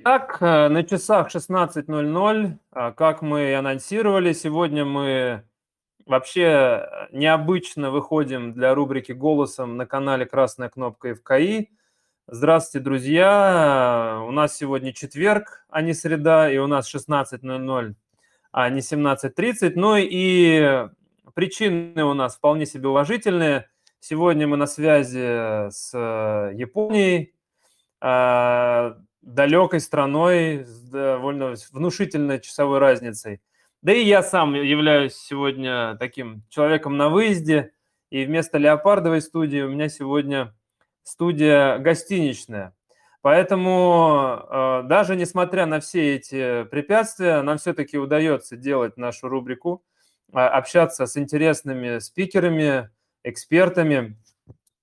Итак, э, на часах 16.00, а, как мы и анонсировали, сегодня мы вообще необычно выходим для рубрики «Голосом» на канале «Красная кнопка ФКИ». Здравствуйте, друзья! У нас сегодня четверг, а не среда, и у нас 16.00, а не 17.30. Ну и причины у нас вполне себе уважительные. Сегодня мы на связи с э, Японией, далекой страной с довольно внушительной часовой разницей. Да и я сам являюсь сегодня таким человеком на выезде, и вместо леопардовой студии у меня сегодня студия гостиничная. Поэтому э, даже несмотря на все эти препятствия, нам все-таки удается делать нашу рубрику, э, общаться с интересными спикерами, экспертами.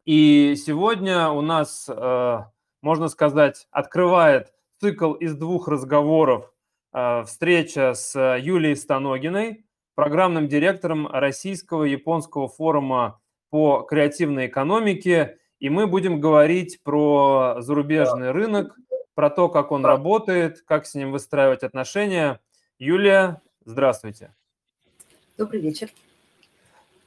И сегодня у нас э, можно сказать, открывает цикл из двух разговоров э, встреча с Юлией Станогиной, программным директором Российского японского форума по креативной экономике. И мы будем говорить про зарубежный рынок, про то, как он работает, как с ним выстраивать отношения. Юлия, здравствуйте. Добрый вечер.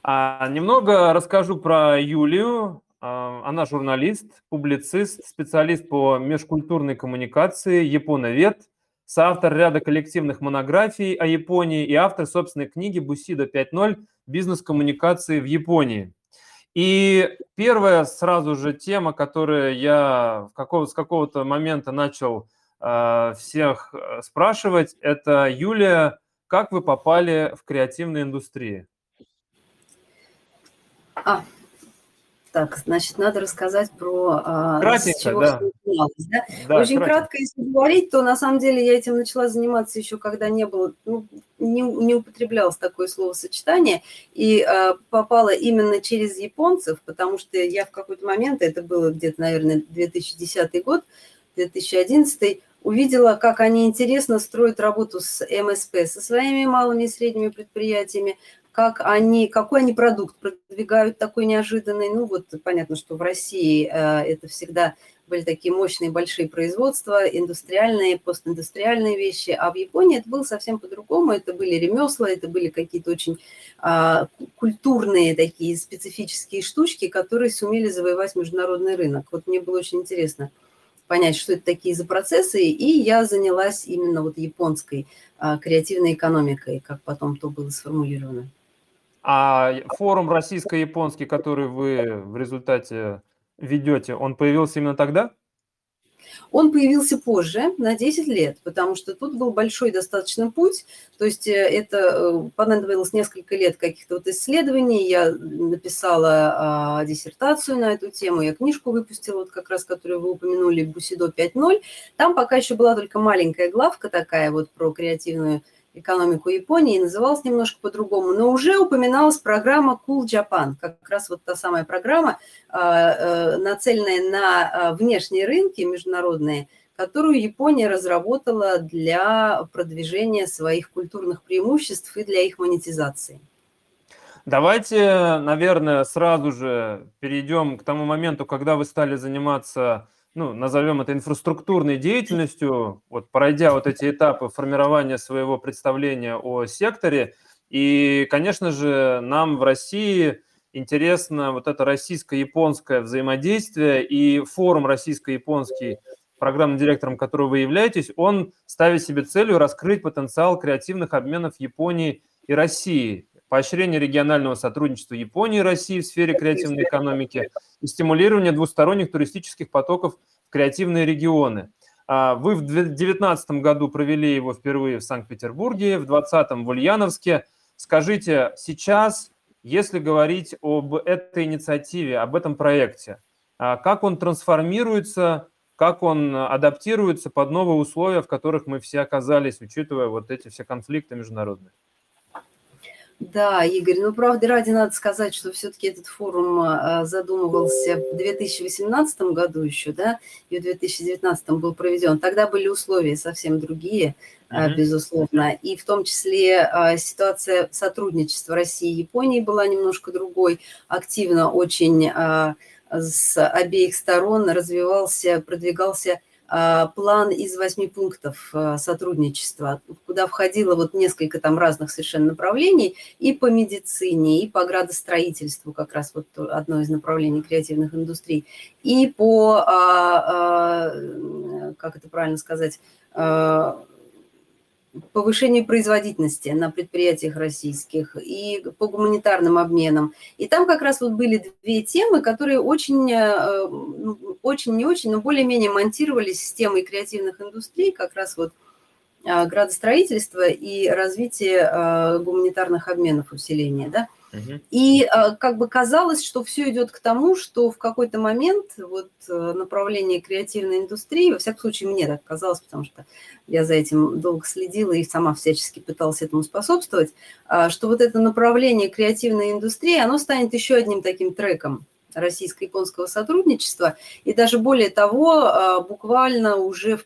А, немного расскажу про Юлию. А, она журналист, публицист, специалист по межкультурной коммуникации, японовед, соавтор ряда коллективных монографий о Японии и автор собственной книги «Бусида 5.0. Бизнес-коммуникации в Японии». И первая сразу же тема, которую я какого, с какого-то момента начал э, всех спрашивать, это Юлия, как вы попали в креативную индустрию? А, так, значит, надо рассказать про а, Кратенько, с чего да. Да? Да, Очень кратенько. кратко, если говорить, то на самом деле я этим начала заниматься еще, когда не было, ну, не, не употреблялось такое словосочетание, и а, попала именно через японцев, потому что я в какой-то момент, это было где-то, наверное, 2010 год, 2011, увидела, как они интересно строят работу с МСП, со своими малыми и средними предприятиями, как они, какой они продукт продвигают такой неожиданный. Ну вот понятно, что в России э, это всегда были такие мощные большие производства, индустриальные, постиндустриальные вещи, а в Японии это было совсем по-другому. Это были ремесла, это были какие-то очень а, культурные такие специфические штучки, которые сумели завоевать международный рынок. Вот мне было очень интересно понять, что это такие за процессы, и я занялась именно вот японской а, креативной экономикой, как потом то было сформулировано. А форум российско-японский, который вы в результате ведете, он появился именно тогда? Он появился позже, на 10 лет, потому что тут был большой достаточно путь, то есть э, это э, понадобилось несколько лет каких-то вот исследований, я написала а, диссертацию на эту тему, я книжку выпустила, вот как раз, которую вы упомянули, «Бусидо 5.0», там пока еще была только маленькая главка такая вот про креативную экономику Японии, называлась немножко по-другому, но уже упоминалась программа Cool Japan, как раз вот та самая программа, а, э, нацеленная на а, внешние рынки международные, которую Япония разработала для продвижения своих культурных преимуществ и для их монетизации. Давайте, наверное, сразу же перейдем к тому моменту, когда вы стали заниматься ну, назовем это инфраструктурной деятельностью, вот пройдя вот эти этапы формирования своего представления о секторе. И, конечно же, нам в России интересно вот это российско-японское взаимодействие, и форум российско-японский, программным директором которого вы являетесь, он ставит себе целью раскрыть потенциал креативных обменов Японии и России поощрение регионального сотрудничества Японии и России в сфере креативной экономики и стимулирование двусторонних туристических потоков в креативные регионы. А, вы в 2019 году провели его впервые в Санкт-Петербурге, в 2020 в Ульяновске. Скажите, сейчас, если говорить об этой инициативе, об этом проекте, а, как он трансформируется, как он адаптируется под новые условия, в которых мы все оказались, учитывая вот эти все конфликты международные? Да, Игорь, ну, правда ради надо сказать, что все-таки этот форум а, задумывался в 2018 году еще, да, и в 2019 был проведен. Тогда были условия совсем другие, mm-hmm. безусловно, и в том числе а, ситуация сотрудничества России и Японии была немножко другой, активно очень с обеих сторон развивался, продвигался план из восьми пунктов а, сотрудничества, куда входило вот несколько там разных совершенно направлений и по медицине, и по градостроительству, как раз вот одно из направлений креативных индустрий, и по, а, как это правильно сказать, повышению производительности на предприятиях российских и по гуманитарным обменам. И там как раз вот были две темы, которые очень, э, очень не очень, но более-менее монтировались с темой креативных индустрий, как раз вот э, градостроительство и развитие э, гуманитарных обменов усиления, да. И а, как бы казалось, что все идет к тому, что в какой-то момент вот э, направление креативной индустрии, во всяком случае мне так казалось, потому что я за этим долго следила и сама всячески пыталась этому способствовать, а, что вот это направление креативной индустрии, оно станет еще одним таким треком российско-японского сотрудничества. И даже более того, а, буквально уже в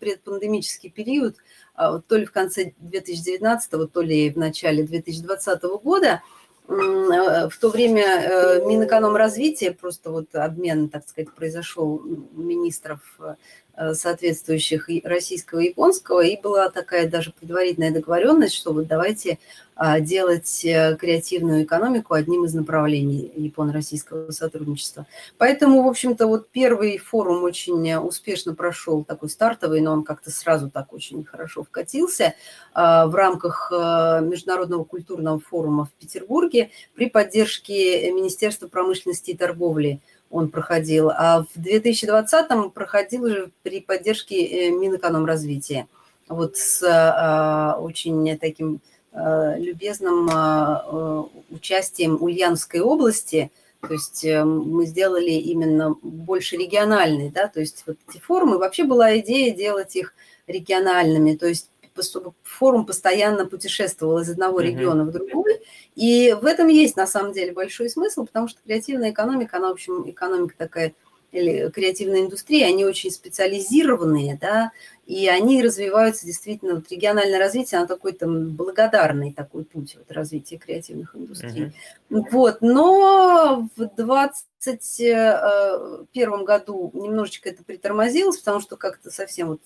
предпандемический период, то ли в конце 2019, то ли в начале 2020 года, Э, в то время э, Минэкономразвития, просто вот обмен, так сказать, произошел министров э, Э, соответствующих российского и японского, и была такая даже предварительная договоренность, что вот давайте а, делать э, креативную экономику одним из направлений японо-российского сотрудничества. Поэтому, в общем-то, вот первый форум очень успешно прошел, такой стартовый, но он как-то сразу так очень хорошо вкатился а, в рамках э, Международного культурного форума в Петербурге при поддержке Министерства промышленности и торговли он проходил, а в 2020-м проходил уже при поддержке э, Минэкономразвития. Вот с а, очень таким а, любезным а, участием Ульяновской области, то есть мы сделали именно больше региональные, да, то есть вот эти форумы, вообще была идея делать их региональными, то есть чтобы форум постоянно путешествовал из одного региона в другой. И в этом есть на самом деле большой смысл, потому что креативная экономика, она, в общем, экономика такая, или креативная индустрия, они очень специализированные, да, и они развиваются действительно, вот региональное развитие, оно такой там благодарный такой путь вот, развития креативных индустрий. Uh-huh. Вот, но в 2021 году немножечко это притормозилось, потому что как-то совсем вот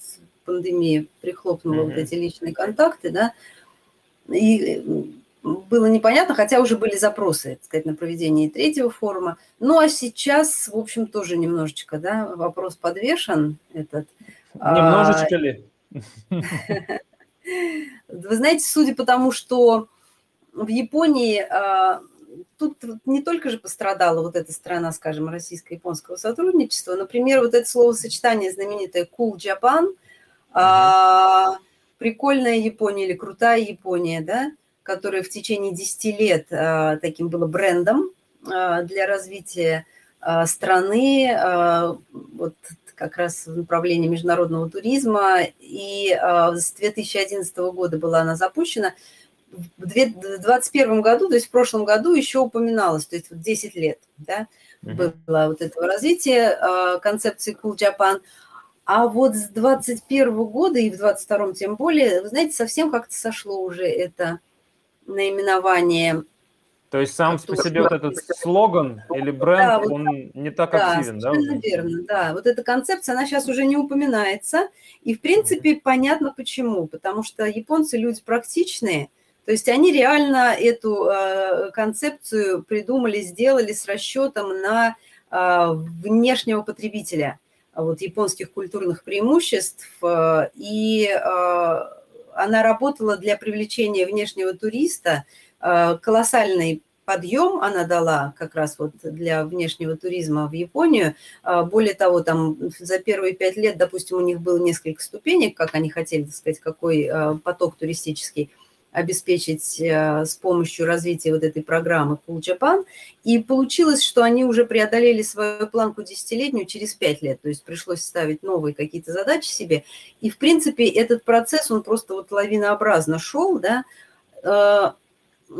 пандемия прихлопнула mm-hmm. вот эти личные контакты, да, и было непонятно, хотя уже были запросы, так сказать, на проведение третьего форума. Ну, а сейчас, в общем, тоже немножечко, да, вопрос подвешен этот. Немножечко а... ли? Вы знаете, судя по тому, что в Японии а, тут не только же пострадала вот эта страна, скажем, российско-японского сотрудничества. Например, вот это словосочетание знаменитое «cool Japan», а, прикольная Япония или крутая Япония, да, которая в течение 10 лет а, таким было брендом а, для развития а, страны, а, вот как раз в направлении международного туризма. И а, с 2011 года была она запущена. В 2021 году, то есть в прошлом году еще упоминалось, то есть вот 10 лет, да, было вот этого развития а, концепции Cool Japan. А вот с 21 года и в 22 тем более, вы знаете, совсем как-то сошло уже это наименование. То есть сам по себе вот этот слоган или бренд, да, вот, он не так да, активен, да? Да, верно, да. Вот эта концепция, она сейчас уже не упоминается. И, в принципе, mm-hmm. понятно почему. Потому что японцы люди практичные. То есть они реально эту э, концепцию придумали, сделали с расчетом на э, внешнего потребителя – вот, японских культурных преимуществ, э, и э, она работала для привлечения внешнего туриста. Э, колоссальный подъем она дала как раз вот для внешнего туризма в Японию. Более того, там за первые пять лет, допустим, у них было несколько ступенек, как они хотели, так сказать, какой поток туристический – обеспечить э, с помощью развития вот этой программы Cool Japan. И получилось, что они уже преодолели свою планку десятилетнюю через пять лет. То есть пришлось ставить новые какие-то задачи себе. И, в принципе, этот процесс, он просто вот лавинообразно шел, да, э,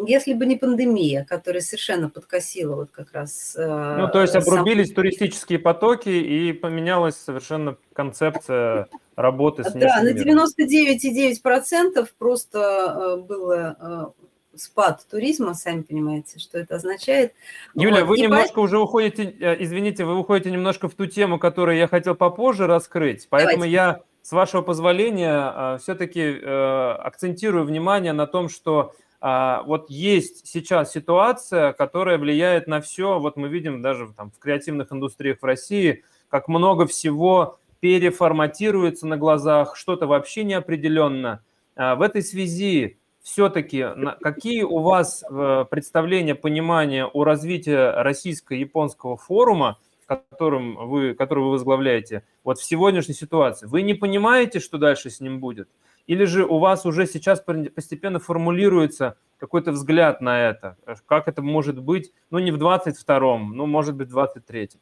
если бы не пандемия, которая совершенно подкосила вот как раз... Э, ну, то есть обрубились сам... туристические потоки и поменялась совершенно концепция работы с Да, на 99,9% просто э, было спад туризма, сами понимаете, что это означает. Юля, вот. вы и немножко по... уже уходите, э, извините, вы уходите немножко в ту тему, которую я хотел попозже раскрыть, поэтому Давайте. я, с вашего позволения, э, все-таки э, акцентирую внимание на том, что вот есть сейчас ситуация, которая влияет на все. Вот мы видим даже там, в креативных индустриях в России, как много всего переформатируется на глазах, что-то вообще неопределенно. В этой связи все-таки какие у вас э, представления, понимания о развитии российско-японского форума, которым вы, который вы возглавляете, вот в сегодняшней ситуации? Вы не понимаете, что дальше с ним будет? Или же у вас уже сейчас постепенно формулируется какой-то взгляд на это? Как это может быть, ну не в 22-м, ну может быть в 23-м?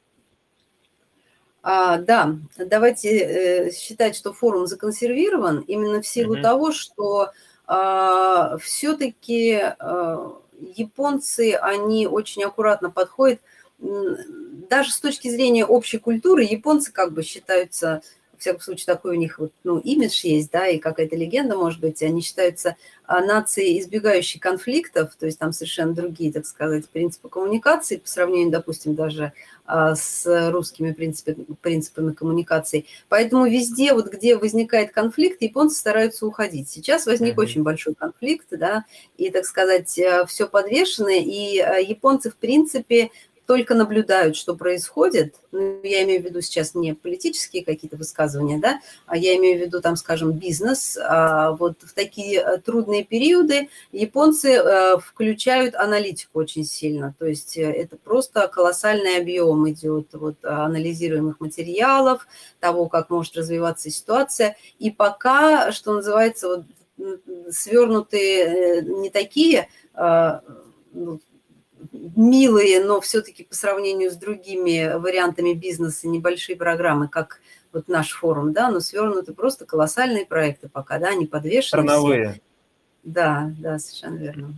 А, да, давайте э, считать, что форум законсервирован именно в силу mm-hmm. того, что а, все-таки а, японцы, они очень аккуратно подходят, даже с точки зрения общей культуры, японцы как бы считаются всяком случае, такой у них вот, ну, имидж есть, да, и какая-то легенда, может быть, они считаются а, нацией, избегающей конфликтов, то есть там совершенно другие, так сказать, принципы коммуникации по сравнению, допустим, даже а, с русскими принципами, принципами коммуникации. Поэтому везде, вот где возникает конфликт, японцы стараются уходить. Сейчас возник mm-hmm. очень большой конфликт, да, и, так сказать, э, все подвешено, и э, японцы, в принципе, только наблюдают, что происходит, ну, я имею в виду сейчас не политические какие-то высказывания, да, а я имею в виду, там, скажем, бизнес, а вот в такие э, трудные периоды японцы э, включают аналитику очень сильно, то есть э, это просто колоссальный объем идет вот анализируемых материалов, того, как может развиваться ситуация, и пока, что называется, вот, свернутые не такие ну, милые, но все-таки по сравнению с другими вариантами бизнеса небольшие программы, как вот наш форум, да, но свернуты просто колоссальные проекты пока, да, они подвешены. Страновые. Да, да, совершенно верно.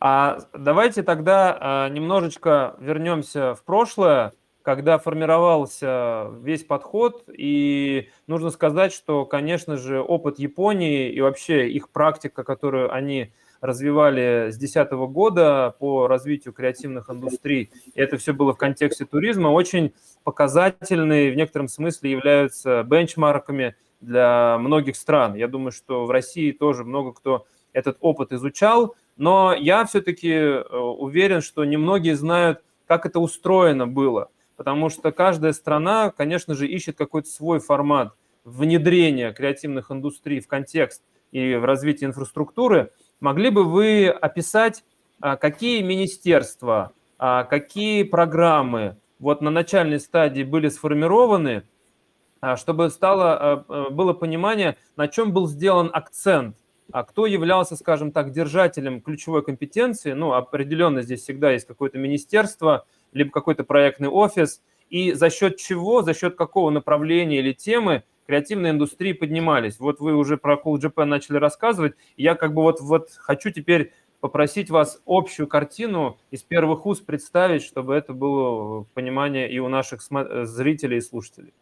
А давайте тогда а, немножечко вернемся в прошлое, когда формировался весь подход, и нужно сказать, что, конечно же, опыт Японии и вообще их практика, которую они развивали с 2010 года по развитию креативных индустрий, и это все было в контексте туризма, очень показательные, в некотором смысле являются бенчмарками для многих стран. Я думаю, что в России тоже много кто этот опыт изучал, но я все-таки э, уверен, что немногие знают, как это устроено было, потому что каждая страна, конечно же, ищет какой-то свой формат внедрения креативных индустрий в контекст и в развитие инфраструктуры – Могли бы вы описать, а, какие министерства, а, какие программы вот на начальной стадии были сформированы, а, чтобы стало, было понимание, на чем был сделан акцент, а кто являлся, скажем так, держателем ключевой компетенции, ну, определенно здесь всегда есть какое-то министерство, либо какой-то проектный офис, и за счет чего, за счет какого направления или темы креативной индустрии поднимались. Вот вы уже про Cool Japan начали рассказывать. Я как бы вот, вот хочу теперь попросить вас общую картину из первых уст представить, чтобы это было понимание и у наших зрителей и слушателей.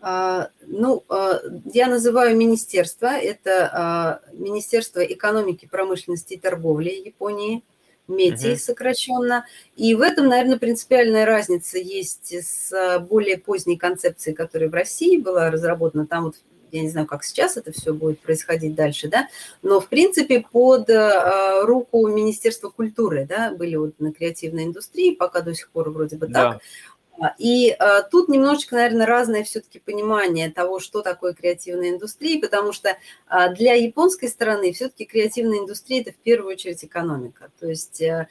А, ну, а, я называю министерство. Это а, Министерство экономики, промышленности и торговли Японии. МЕТИ сокращенно. И в этом, наверное, принципиальная разница есть с более поздней концепцией, которая в России была разработана. Там вот я не знаю, как сейчас это все будет происходить дальше, да, но, в принципе, под э, руку Министерства культуры, да, были вот на креативной индустрии, пока до сих пор вроде бы да. так, и а, тут немножечко, наверное, разное все-таки понимание того, что такое креативная индустрия, потому что а, для японской стороны все-таки креативная индустрия – это в первую очередь экономика. То есть а,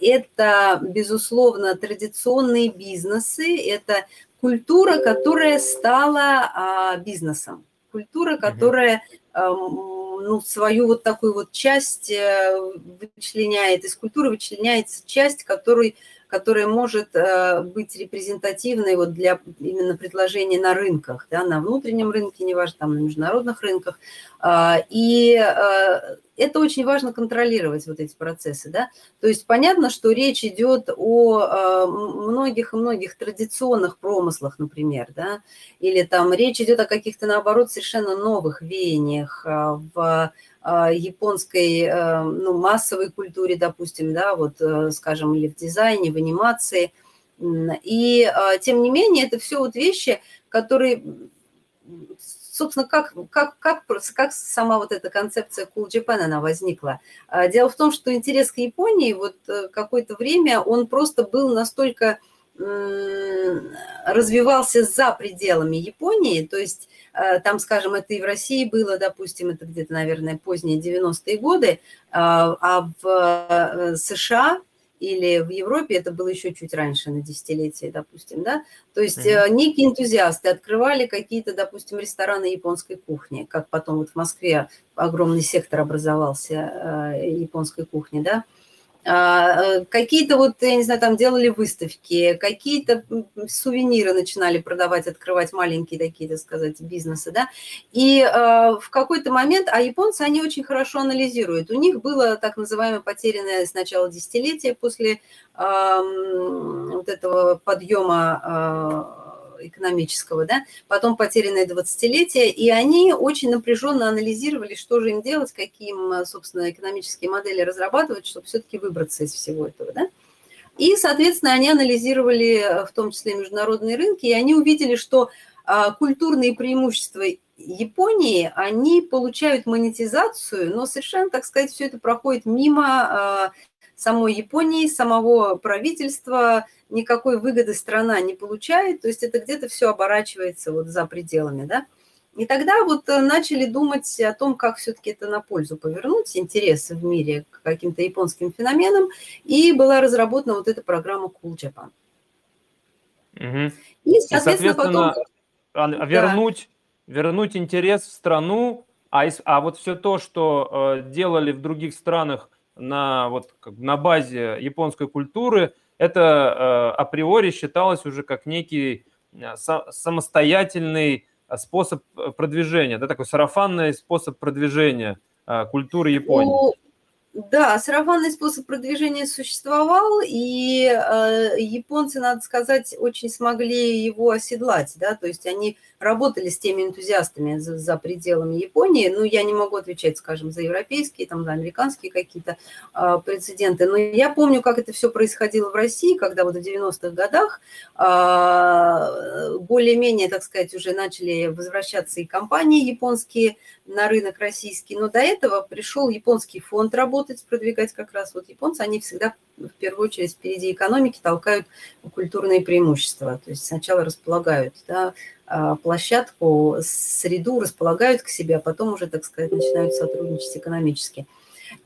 это, безусловно, традиционные бизнесы, это культура, которая стала бизнесом, культура, которая ну, свою вот такую вот часть э, вычленяет, из культуры вычленяется часть, которой которая может э, быть репрезентативной вот для именно предложения на рынках, да, на внутреннем рынке, неважно, там на международных рынках. А, и э, это очень важно контролировать, вот эти процессы, да. То есть понятно, что речь идет о э, многих и многих традиционных промыслах, например, да, или там речь идет о каких-то, наоборот, совершенно новых веяниях в японской ну, массовой культуре, допустим, да, вот, скажем, или в дизайне, в анимации. И, тем не менее, это все вот вещи, которые собственно, как, как, как, как сама вот эта концепция Cool Japan, она возникла? А, дело в том, что интерес к Японии вот э, какое-то время, он просто был настолько развивался за пределами Японии, то есть э, там, скажем, это и в России было, допустим, это где-то, наверное, поздние 90-е годы, а, а в э, США или в Европе это было еще чуть раньше, на десятилетие, допустим, да, то есть mm-hmm. некие энтузиасты открывали какие-то, допустим, рестораны японской кухни, как потом вот в Москве огромный сектор образовался э, японской кухни, да, э, какие-то вот, я не знаю, там делали выставки, какие-то сувениры начинали продавать, открывать маленькие такие, так сказать, бизнесы, да, и э, в какой-то момент, а японцы, они очень хорошо анализируют, у них было так называемое потерянное сначала десятилетие после э, вот этого подъема экономического, да, потом потерянное 20-летие, и они очень напряженно анализировали, что же им делать, какие им, собственно, экономические модели разрабатывать, чтобы все-таки выбраться из всего этого, да. И, соответственно, они анализировали э, в том числе международные рынки, и они увидели, что а, культурные преимущества Японии, они получают монетизацию, но совершенно, так сказать, все это проходит мимо а, самой Японии, самого правительства, никакой выгоды страна не получает, то есть это где-то все оборачивается вот за пределами, да. И тогда вот э, начали думать о том, как все-таки это на пользу повернуть, интересы в мире к каким-то японским феноменам, и была разработана вот эта программа Cool Japan. Угу. И, соответственно, и, соответственно потом... вернуть, да. вернуть интерес в страну, а, а вот все то, что э, делали в других странах на, вот, на базе японской культуры, это э, априори считалось уже как некий э, самостоятельный э, способ продвижения, да, такой сарафанный способ продвижения культуры Японии. Ну, да, сарафанный способ продвижения существовал, и э, японцы, надо сказать, очень смогли его оседлать, да, то есть они работали с теми энтузиастами за, за пределами Японии, ну, я не могу отвечать, скажем, за европейские, там, за американские какие-то э, прецеденты, но я помню, как это все происходило в России, когда вот в 90-х годах э, более-менее, так сказать, уже начали возвращаться и компании японские на рынок российский, но до этого пришел японский фонд работать, продвигать как раз. Вот японцы, они всегда в первую очередь впереди экономики толкают культурные преимущества. То есть сначала располагают да, а, площадку, среду располагают к себе, а потом уже, так сказать, начинают сотрудничать экономически.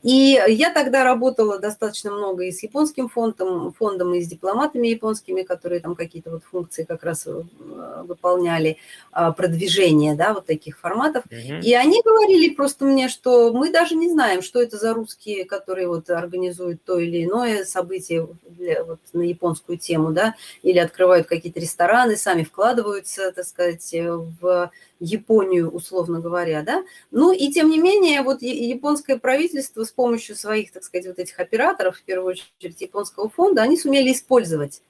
И я тогда работала достаточно много и с японским фондом, фондом и с дипломатами японскими, которые там какие-то вот функции как раз э, выполняли, а, продвижение, да, вот таких форматов. Угу. И они говорили просто мне, что мы даже не знаем, что это за русские, которые вот организуют то или иное событие для, вот, на японскую тему, да, или открывают какие-то рестораны, сами вкладываются, так сказать, в Японию, условно говоря, да. Ну и тем не менее, вот японское правительство с помощью своих, так сказать, вот этих операторов, в первую очередь японского фонда, они сумели использовать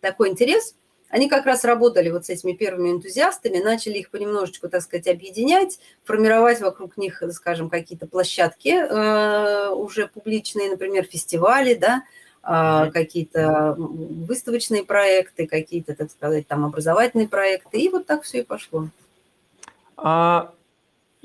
такой интерес. Они как раз работали вот с этими первыми энтузиастами, начали их понемножечку, так сказать, объединять, формировать вокруг них, скажем, какие-то площадки э, уже публичные, например, фестивали, да, э, какие-то выставочные проекты, какие-то, так сказать, там образовательные проекты, и вот так все и пошло. А,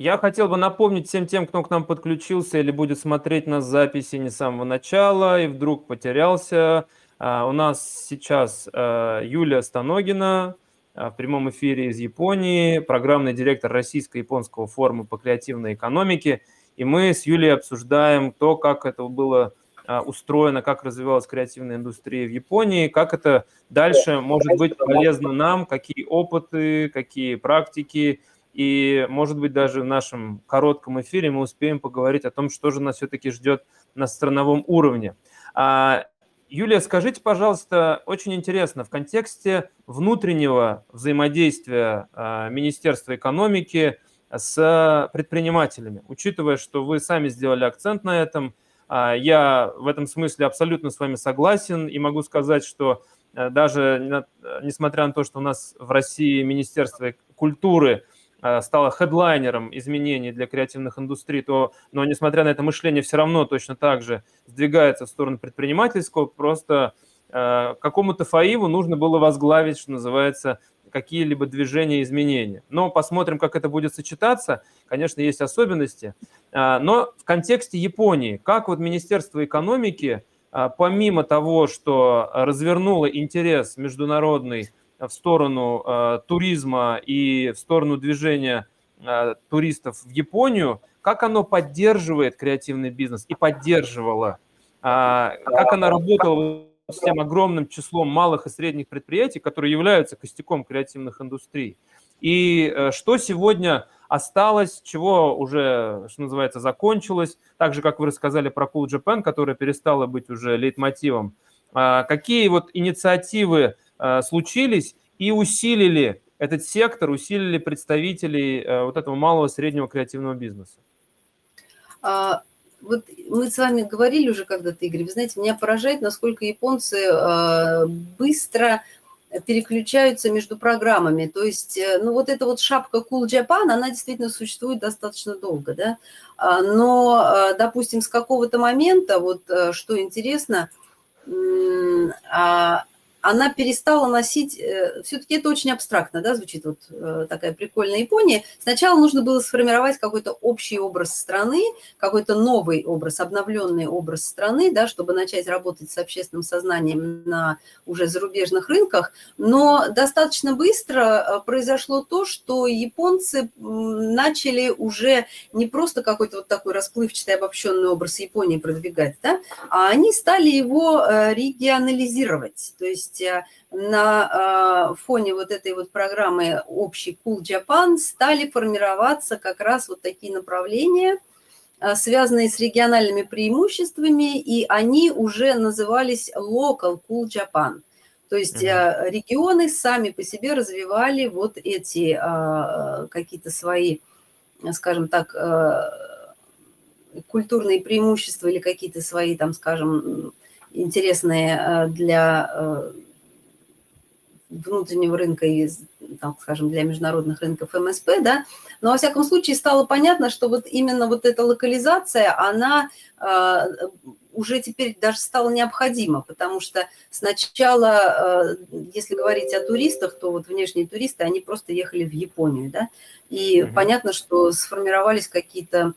я хотел бы напомнить всем тем, кто к нам подключился или будет смотреть нас записи не с самого начала и вдруг потерялся. А, у нас сейчас а, Юлия Станогина в прямом эфире из Японии, программный директор Российско-японского форума по креативной экономике. И мы с Юлией обсуждаем то, как это было устроено, как развивалась креативная индустрия в Японии, как это дальше может быть полезно нам, какие опыты, какие практики, и, может быть, даже в нашем коротком эфире мы успеем поговорить о том, что же нас все-таки ждет на страновом уровне. А, Юлия, скажите, пожалуйста, очень интересно, в контексте внутреннего взаимодействия а, Министерства экономики с предпринимателями, учитывая, что вы сами сделали акцент на этом, а, я в этом смысле абсолютно с вами согласен и могу сказать, что даже несмотря на то, что у нас в России Министерство культуры стала хедлайнером изменений для креативных индустрий, то, но несмотря на это мышление, все равно точно так же сдвигается в сторону предпринимательского, просто какому-то ФАИВу нужно было возглавить, что называется, какие-либо движения, изменения. Но посмотрим, как это будет сочетаться. Конечно, есть особенности. Но в контексте Японии, как вот Министерство экономики, помимо того, что развернуло интерес международный в сторону э, туризма и в сторону движения э, туристов в Японию, как оно поддерживает креативный бизнес и поддерживало, э, как она работала с тем огромным числом малых и средних предприятий, которые являются костяком креативных индустрий. И э, что сегодня осталось, чего уже, что называется, закончилось, так же, как вы рассказали про Cool Japan, которая перестала быть уже лейтмотивом. Э, какие вот инициативы Э, случились и усилили этот сектор, усилили представителей э, вот этого малого среднего креативного бизнеса? А, вот мы с вами говорили уже когда-то, Игорь, вы знаете, меня поражает, насколько японцы э, быстро переключаются между программами. То есть, ну, вот эта вот шапка Cool Japan, она действительно существует достаточно долго, да. А, но, допустим, с какого-то момента, вот что интересно, а, она перестала носить, э, все-таки это очень абстрактно, да, звучит вот э, такая прикольная Япония. Сначала нужно было сформировать какой-то общий образ страны, какой-то новый образ, обновленный образ страны, да, чтобы начать работать с общественным сознанием на уже зарубежных рынках. Но достаточно быстро э, произошло то, что японцы начали уже не просто какой-то вот такой расплывчатый обобщенный образ Японии продвигать, да, а они стали его регионализировать. То есть есть э, на э, фоне вот этой вот программы общей Cool Japan стали формироваться как раз вот такие направления, э, связанные с региональными преимуществами, и они уже назывались Local Cool Japan. То есть mm-hmm. регионы сами по себе развивали вот эти какие-то свои, скажем так, культурные преимущества или какие-то свои, там, скажем, интересные для внутреннего рынка и, там, скажем, для международных рынков МСП, да, но во всяком случае стало понятно, что вот именно вот эта локализация, она э, уже теперь даже стала необходима, потому что сначала, э, если говорить о туристах, то вот внешние туристы, они просто ехали в Японию, да, и mm-hmm. понятно, что сформировались какие-то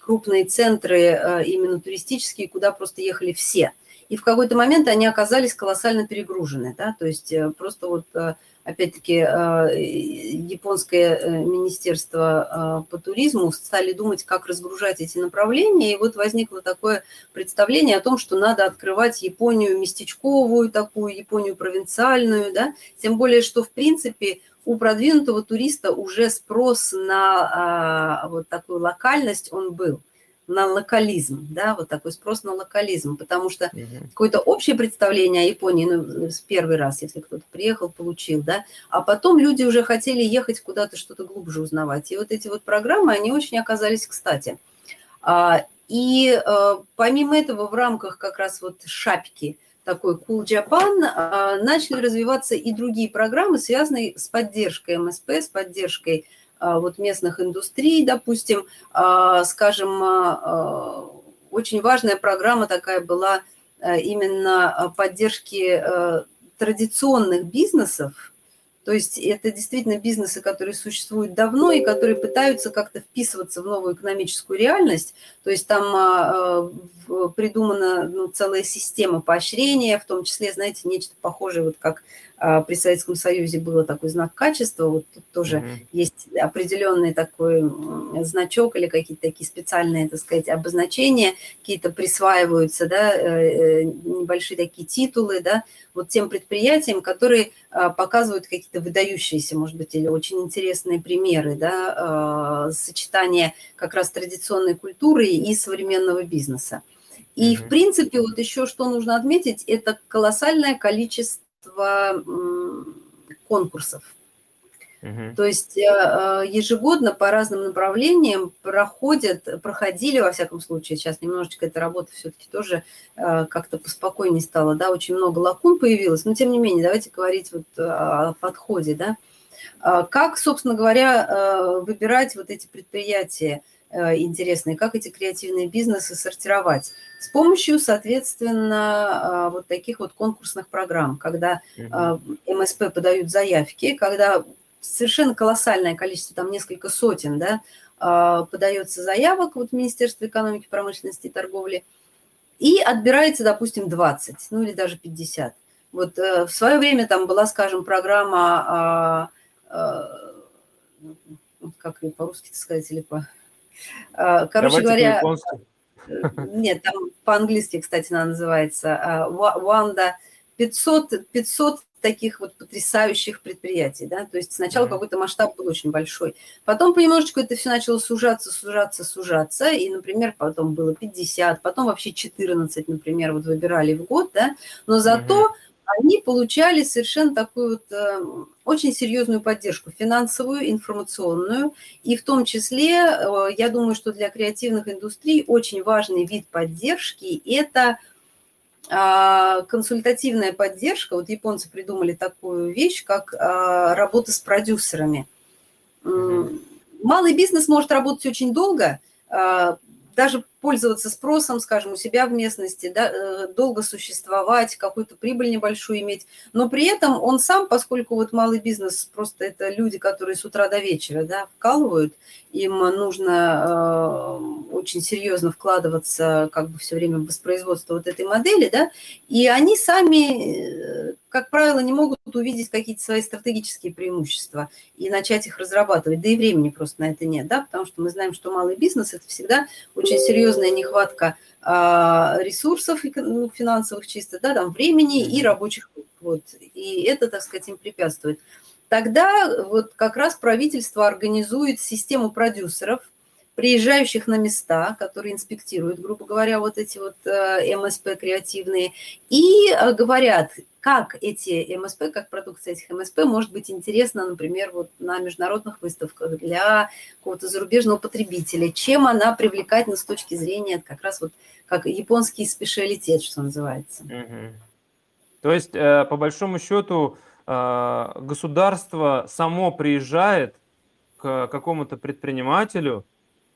крупные центры э, именно туристические, куда просто ехали все – и в какой-то момент они оказались колоссально перегружены, да, то есть э, просто вот э, опять-таки э, японское министерство по туризму стали думать, как разгружать эти направления, и вот возникло такое представление о том, что надо открывать Японию местечковую такую, Японию провинциальную, да, тем более, что в принципе у продвинутого туриста уже спрос на а, вот такую локальность он был – на локализм, да, вот такой спрос на локализм, потому что угу. какое-то общее представление о Японии, ну, с первый раз, если кто-то приехал, получил, да, а потом люди уже хотели ехать куда-то что-то глубже узнавать. И вот эти вот программы, они очень оказались кстати. А, и э, помимо этого в рамках как раз вот шапки такой Cool Japan а, начали развиваться и другие программы, связанные с поддержкой МСП, с поддержкой вот местных индустрий, допустим, а, скажем, а, очень важная программа такая была именно поддержки традиционных бизнесов, то есть это действительно бизнесы, которые существуют давно и которые пытаются как-то вписываться в новую экономическую реальность. То есть там придумана ну, целая система поощрения, в том числе, знаете, нечто похожее, вот как а, при Советском Союзе было такой знак качества, вот тут тоже mm-hmm. есть определенный такой значок или какие-то такие специальные, так сказать, обозначения, какие-то присваиваются, да, э, э, небольшие такие титулы, да, вот тем предприятиям, которые а, показывают какие-то выдающиеся, может быть, или очень интересные примеры, да, а, сочетания как раз традиционной культуры и современного бизнеса. И, mm-hmm. в принципе, вот еще что нужно отметить, это колоссальное количество количество конкурсов. Угу. То есть э, э, ежегодно по разным направлениям проходят, проходили, во всяком случае, сейчас немножечко эта работа все-таки тоже э, как-то поспокойнее стала, да, очень много лакун появилось, но тем не менее, давайте говорить вот о подходе, да. Как, собственно говоря, выбирать вот эти предприятия интересные, как эти креативные бизнесы сортировать? С помощью, соответственно, вот таких вот конкурсных программ, когда МСП подают заявки, когда совершенно колоссальное количество, там несколько сотен, да, подается заявок вот в Министерство экономики, промышленности и торговли, и отбирается, допустим, 20, ну или даже 50. Вот э, в свое время там была, скажем, программа, а, а, как ее по-русски сказать или по... А, короче Давайте говоря, э, нет, там по-английски, кстати, она называется Ванда 500, 500 таких вот потрясающих предприятий, да, то есть сначала mm-hmm. какой-то масштаб был очень большой, потом понемножечку это все начало сужаться, сужаться, сужаться, и, например, потом было 50, потом вообще 14, например, вот выбирали в год, да, но зато mm-hmm. Они получали совершенно такую вот э, очень серьезную поддержку, финансовую, информационную, и в том числе, э, я думаю, что для креативных индустрий очень важный вид поддержки – это – а, консультативная поддержка, вот японцы придумали такую вещь, как а, работа с продюсерами. Малый бизнес может работать очень долго, а, даже пользоваться спросом, скажем, у себя в местности, да, э, долго существовать, какую-то прибыль небольшую иметь. Но при этом он сам, поскольку вот малый бизнес, просто это люди, которые с утра до вечера да, вкалывают, им нужно э, очень серьезно вкладываться как бы все время в воспроизводство вот этой модели, да, и они сами, э, как правило, не могут увидеть какие-то свои стратегические преимущества и начать их разрабатывать, да и времени просто на это нет, да, потому что мы знаем, что малый бизнес – это всегда очень серьезная нехватка а, ресурсов ну, финансовых чисто, да, там времени и рабочих вот, и это, так сказать, им препятствует. Тогда вот как раз правительство организует систему продюсеров, приезжающих на места, которые инспектируют, грубо говоря, вот эти вот э, МСП креативные, и э, говорят, как эти МСП, как продукция этих МСП может быть интересна, например, вот на международных выставках для какого-то зарубежного потребителя, чем она привлекательна с точки зрения как раз вот как японский специалитет, что называется. Угу. То есть, э, по большому счету, а, государство само приезжает к какому-то предпринимателю,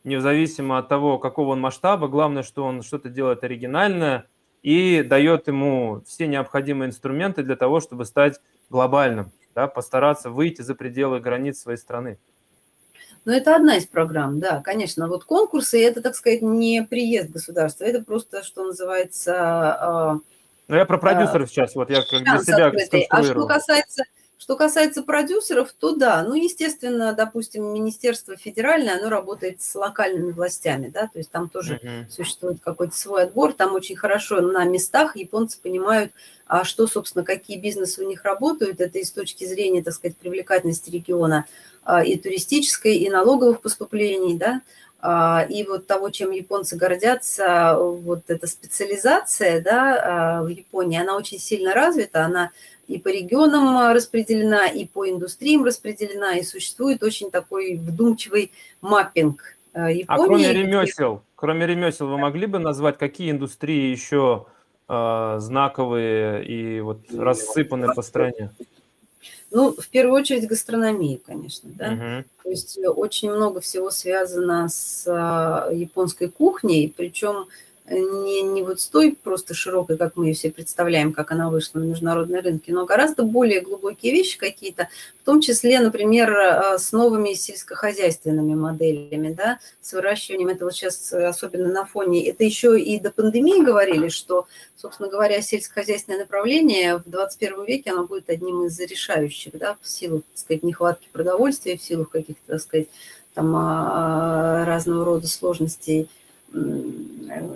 независимо от того, какого он масштаба, главное, что он что-то делает оригинальное и дает ему все необходимые инструменты для того, чтобы стать глобальным, да, постараться выйти за пределы границ своей страны. Ну, это одна из программ, да, конечно. Вот конкурсы – это, так сказать, не приезд государства, это просто, что называется, а, ну, я про продюсеров а, сейчас, вот я как для себя А что касается, что касается продюсеров, то да, ну, естественно, допустим, Министерство федеральное, оно работает с локальными властями, да, то есть там тоже uh-huh. существует какой-то свой отбор, там очень хорошо на местах японцы понимают, а что, собственно, какие бизнесы у них работают, это и с точки зрения, так сказать, привлекательности региона, а, и туристической, и налоговых поступлений, да, и вот того, чем японцы гордятся, вот эта специализация да, а, в Японии, она очень сильно развита, она и по регионам распределена, и по индустриям распределена, и существует очень такой вдумчивый маппинг а, Японии. А кроме ремесел, кроме ремесел, вы могли бы назвать, какие индустрии еще э, знаковые и вот рассыпаны по стране? Ну, в первую очередь гастрономия, конечно, да. Uh-huh. То есть э, очень много всего связано с а, японской кухней, причем не, не вот с той просто широкой, как мы ее все представляем, как она вышла на международные рынки, но гораздо более глубокие вещи какие-то, в том числе, например, а, с новыми сельскохозяйственными моделями, да, с выращиванием, это сейчас особенно на фоне, это еще и до пандемии говорили, что, собственно говоря, сельскохозяйственное направление в 21 веке, оно будет одним из решающих, да, в силу, так сказать, нехватки продовольствия, в силу каких-то, так сказать, там а, разного рода сложностей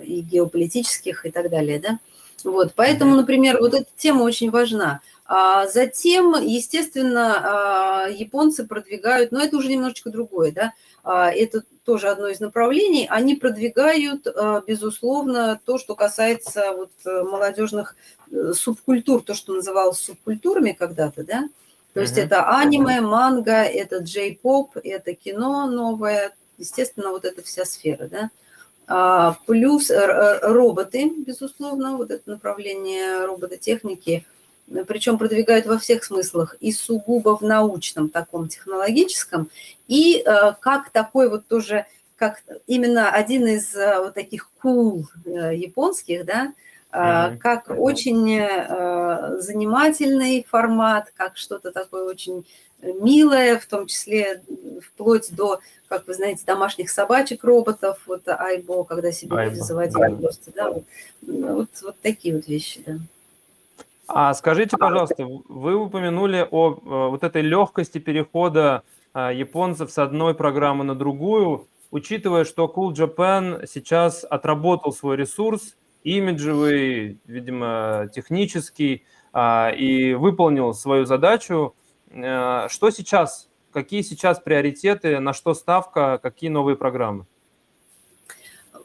и геополитических и так далее, да. Вот, поэтому, например, вот эта тема очень важна. А затем, естественно, а, японцы продвигают, но это уже немножечко другое, да, а, это тоже одно из направлений, они продвигают, а, безусловно, то, что касается вот молодежных э, субкультур, то, что называлось субкультурами когда-то, да, то есть uh-huh. это аниме, манга, это джей-поп, это кино новое, естественно, вот эта вся сфера, да. А, плюс роботы, безусловно, вот это направление робототехники, причем продвигают во всех смыслах, и сугубо в научном, таком технологическом, и как такой вот тоже, как именно один из вот таких кул cool японских, да, mm-hmm. как очень занимательный формат, как что-то такое очень милое, в том числе вплоть до, как вы знаете, домашних собачек, роботов, вот Айбо, когда себе Айбо. люди заводили Айбо. просто, да, вот, вот, вот такие вот вещи, да. А скажите, пожалуйста, вы упомянули о э, вот этой легкости перехода э, японцев с одной программы на другую, учитывая, что Cool Japan сейчас отработал свой ресурс, имиджевый, видимо, технический, а, и выполнил свою задачу, что сейчас, какие сейчас приоритеты, на что ставка, какие новые программы?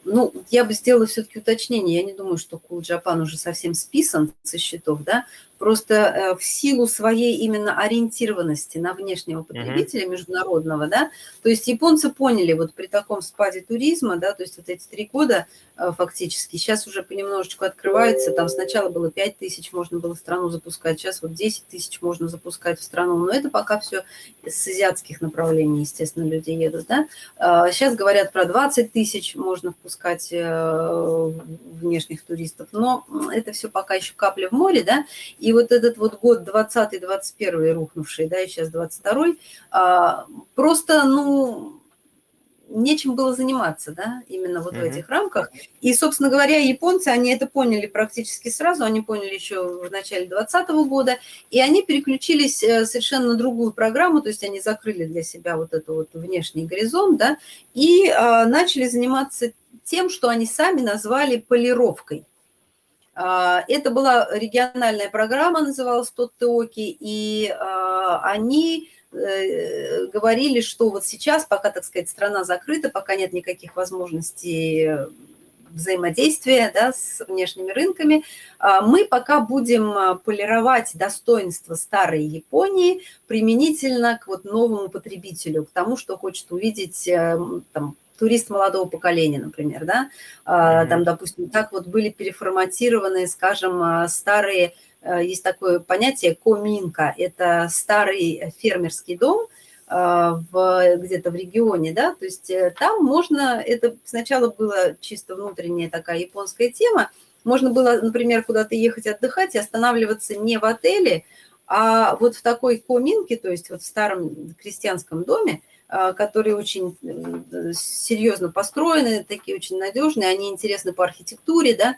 ну, я бы сделала все-таки уточнение. Я не думаю, что Cool Japan уже совсем списан со счетов, да. Просто э, в силу своей именно ориентированности на внешнего потребителя mm-hmm. международного, да, то есть японцы поняли вот при таком спаде туризма, да, то есть вот эти три года э, фактически, сейчас уже понемножечку открывается, там сначала было 5 тысяч можно было в страну запускать, сейчас вот 10 тысяч можно запускать в страну, но это пока все с азиатских направлений, естественно, люди едут, да. Сейчас а, говорят про 20 тысяч можно впускать э, внешних туристов, но это все пока еще капля в море, да, и и вот этот вот год 20-21 рухнувший, да, и сейчас 22-й, а, просто, ну, нечем было заниматься, да, именно вот mm-hmm. в этих рамках. И, собственно говоря, японцы, они это поняли практически сразу, они поняли еще в начале 2020 года, и они переключились э, совершенно на другую программу, то есть они закрыли для себя вот этот вот внешний горизонт, да, и а, начали заниматься тем, что они сами назвали полировкой. А, это была региональная программа, называлась «Тот Теоки», и а, они э, говорили, что вот сейчас, пока, так сказать, страна закрыта, пока нет никаких возможностей взаимодействия да, с внешними рынками, а, мы пока будем полировать достоинства старой Японии применительно к вот новому потребителю, к тому, что хочет увидеть э, там, турист молодого поколения, например, да, mm-hmm. там, допустим, так вот были переформатированы, скажем, а, старые, а, есть такое понятие коминка, это старый фермерский дом, в, где-то в регионе, да, то есть э, там можно, это сначала была чисто внутренняя такая японская тема, можно было, например, куда-то ехать отдыхать и останавливаться не в отеле, а вот в такой коминке, то есть вот в старом крестьянском доме, а, которые очень э, серьезно построены, такие очень надежные, они интересны по архитектуре, да,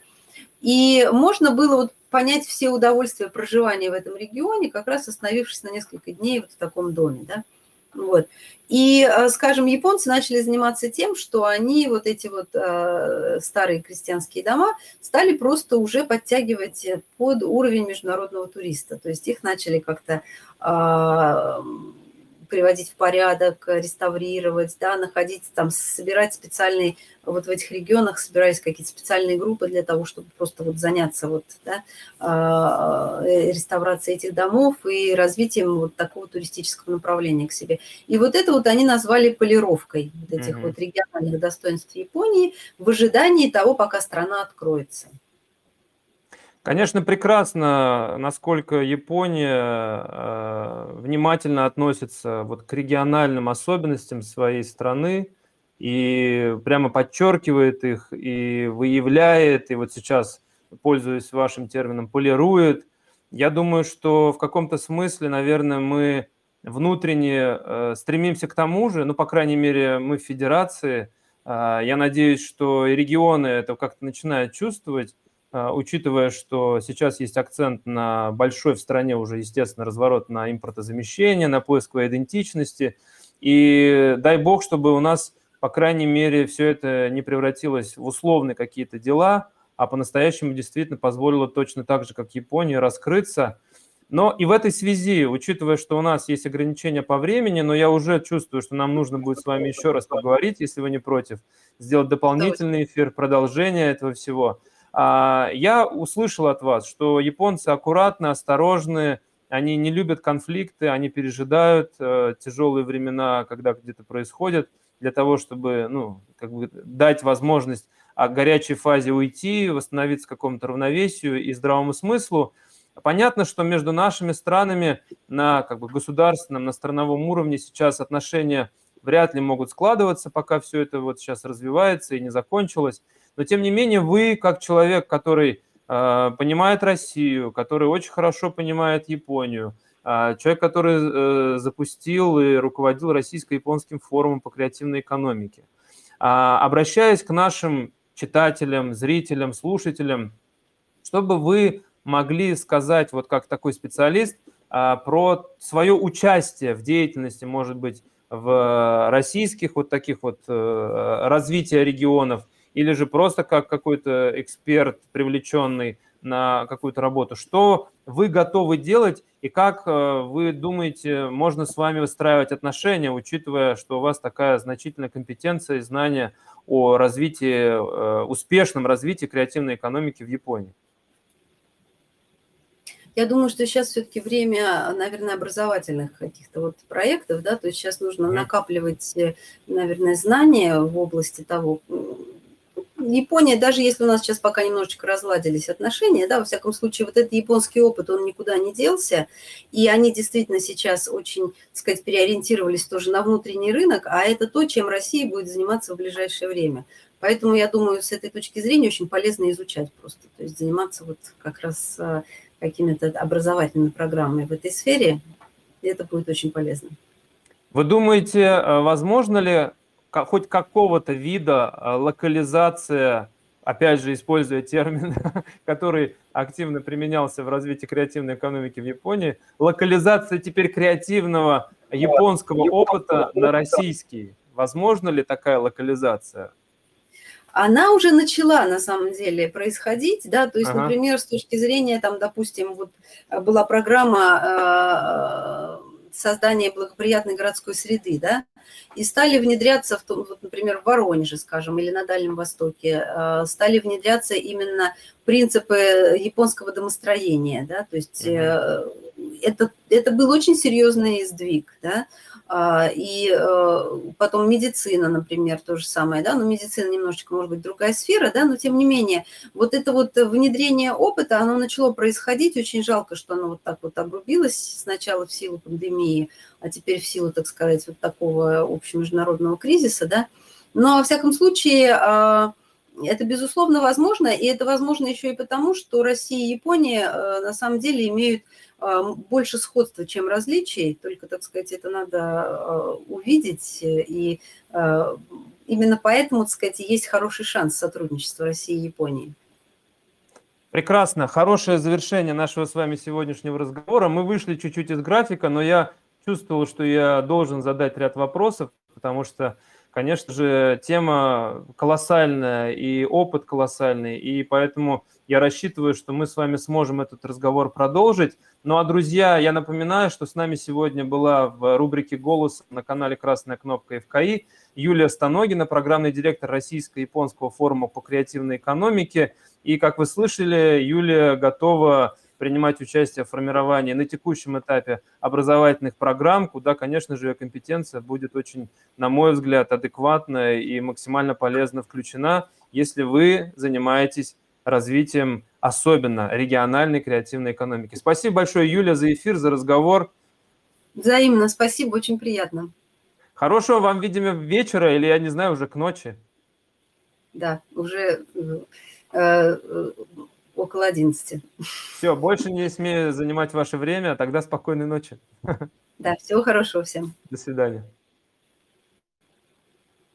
и можно было вот понять все удовольствия проживания в этом регионе, как раз остановившись на несколько дней вот в таком доме, да. Вот. И, э, скажем, японцы начали заниматься тем, что они вот эти вот э, старые крестьянские дома стали просто уже подтягивать под уровень международного туриста. То есть их начали как-то э, приводить в порядок, реставрировать, да, находить там, собирать специальные, вот в этих регионах собирались какие-то специальные группы для того, чтобы просто вот заняться вот, да, а, э, реставрацией этих домов и развитием вот такого туристического направления к себе. И вот это вот они назвали полировкой вот этих mm-hmm. вот региональных достоинств Японии в ожидании того, пока страна откроется. Конечно, прекрасно, насколько Япония э, внимательно относится вот к региональным особенностям своей страны и прямо подчеркивает их и выявляет, и вот сейчас, пользуясь вашим термином, полирует. Я думаю, что в каком-то смысле, наверное, мы внутренне э, стремимся к тому же, ну, по крайней мере, мы в федерации. Э, я надеюсь, что и регионы это как-то начинают чувствовать, учитывая, что сейчас есть акцент на большой в стране уже, естественно, разворот на импортозамещение, на поиск идентичности. И дай бог, чтобы у нас, по крайней мере, все это не превратилось в условные какие-то дела, а по-настоящему действительно позволило точно так же, как Японии, раскрыться. Но и в этой связи, учитывая, что у нас есть ограничения по времени, но я уже чувствую, что нам нужно будет с вами еще раз поговорить, если вы не против, сделать дополнительный эфир, продолжение этого всего – я услышал от вас, что японцы аккуратны, осторожны, они не любят конфликты, они пережидают э, тяжелые времена, когда где-то происходят, для того, чтобы ну, как бы дать возможность о горячей фазе уйти, восстановиться какому-то равновесию и здравому смыслу. Понятно, что между нашими странами на как бы, государственном, на страновом уровне сейчас отношения вряд ли могут складываться, пока все это вот сейчас развивается и не закончилось. Но тем не менее, вы, как человек, который э, понимает Россию, который очень хорошо понимает Японию, э, человек, который э, запустил и руководил российско-японским форумом по креативной экономике, э, обращаясь к нашим читателям, зрителям, слушателям, чтобы вы могли сказать, вот как такой специалист, э, про свое участие в деятельности, может быть, в российских вот таких вот э, развития регионов, или же просто как какой-то эксперт, привлеченный на какую-то работу. Что вы готовы делать и как э, вы думаете, можно с вами выстраивать отношения, учитывая, что у вас такая значительная компетенция и знания о развитии, э, успешном развитии креативной экономики в Японии? Я думаю, что сейчас все-таки время, наверное, образовательных каких-то вот проектов, да, то есть сейчас нужно накапливать, э, наверное, знания в области того, Япония, даже если у нас сейчас пока немножечко разладились отношения, да, во всяком случае, вот этот японский опыт, он никуда не делся, и они действительно сейчас очень, так сказать, переориентировались тоже на внутренний рынок, а это то, чем Россия будет заниматься в ближайшее время. Поэтому, я думаю, с этой точки зрения очень полезно изучать просто, то есть заниматься вот как раз э, какими-то образовательными программами в этой сфере, и это будет очень полезно. Вы думаете, э, возможно ли хоть какого-то вида э, локализация, опять же, используя термин, который активно применялся в развитии креативной экономики в Японии, локализация теперь креативного японского опыта на российский. Возможно ли такая локализация? она уже начала на самом деле происходить, да, то есть, ага. например, с точки зрения, там, допустим, вот была программа э, создания благоприятной городской среды, да, и стали внедряться, в том, вот, например, в Воронеже, скажем, или на Дальнем Востоке, э, стали внедряться именно принципы японского домостроения, да, то есть э, это, это был очень серьезный сдвиг, да, и э, потом медицина, например, то же самое, да, но медицина немножечко, может быть, другая сфера, да, но тем не менее, вот это вот внедрение опыта, оно начало происходить, очень жалко, что оно вот так вот обрубилось сначала в силу пандемии, а теперь в силу, так сказать, вот такого общемеждународного кризиса, да, но, во всяком случае, а, это, безусловно, возможно, и это возможно еще и потому, что Россия и Япония э, на самом деле имеют больше сходства, чем различий, только, так сказать, это надо а, увидеть, и а, именно поэтому, так сказать, есть хороший шанс сотрудничества России и Японии. Прекрасно. Хорошее завершение нашего с вами сегодняшнего разговора. Мы вышли чуть-чуть из графика, но я чувствовал, что я должен задать ряд вопросов, потому что конечно же, тема колоссальная и опыт колоссальный, и поэтому я рассчитываю, что мы с вами сможем этот разговор продолжить. Ну а, друзья, я напоминаю, что с нами сегодня была в рубрике «Голос» на канале «Красная кнопка ФКИ» Юлия Станогина, программный директор Российско-японского форума по креативной экономике. И, как вы слышали, Юлия готова принимать участие в формировании на текущем этапе образовательных программ, куда, конечно же, ее компетенция будет очень, на мой взгляд, адекватно и максимально полезно включена, если вы занимаетесь развитием особенно региональной креативной экономики. Спасибо большое, Юля, за эфир, за разговор. Взаимно, спасибо, очень приятно. Хорошего вам, видимо, вечера или, я не знаю, уже к ночи. Да, уже э, э около 11. Все, больше не смею занимать ваше время, тогда спокойной ночи. Да, всего хорошего всем. До свидания.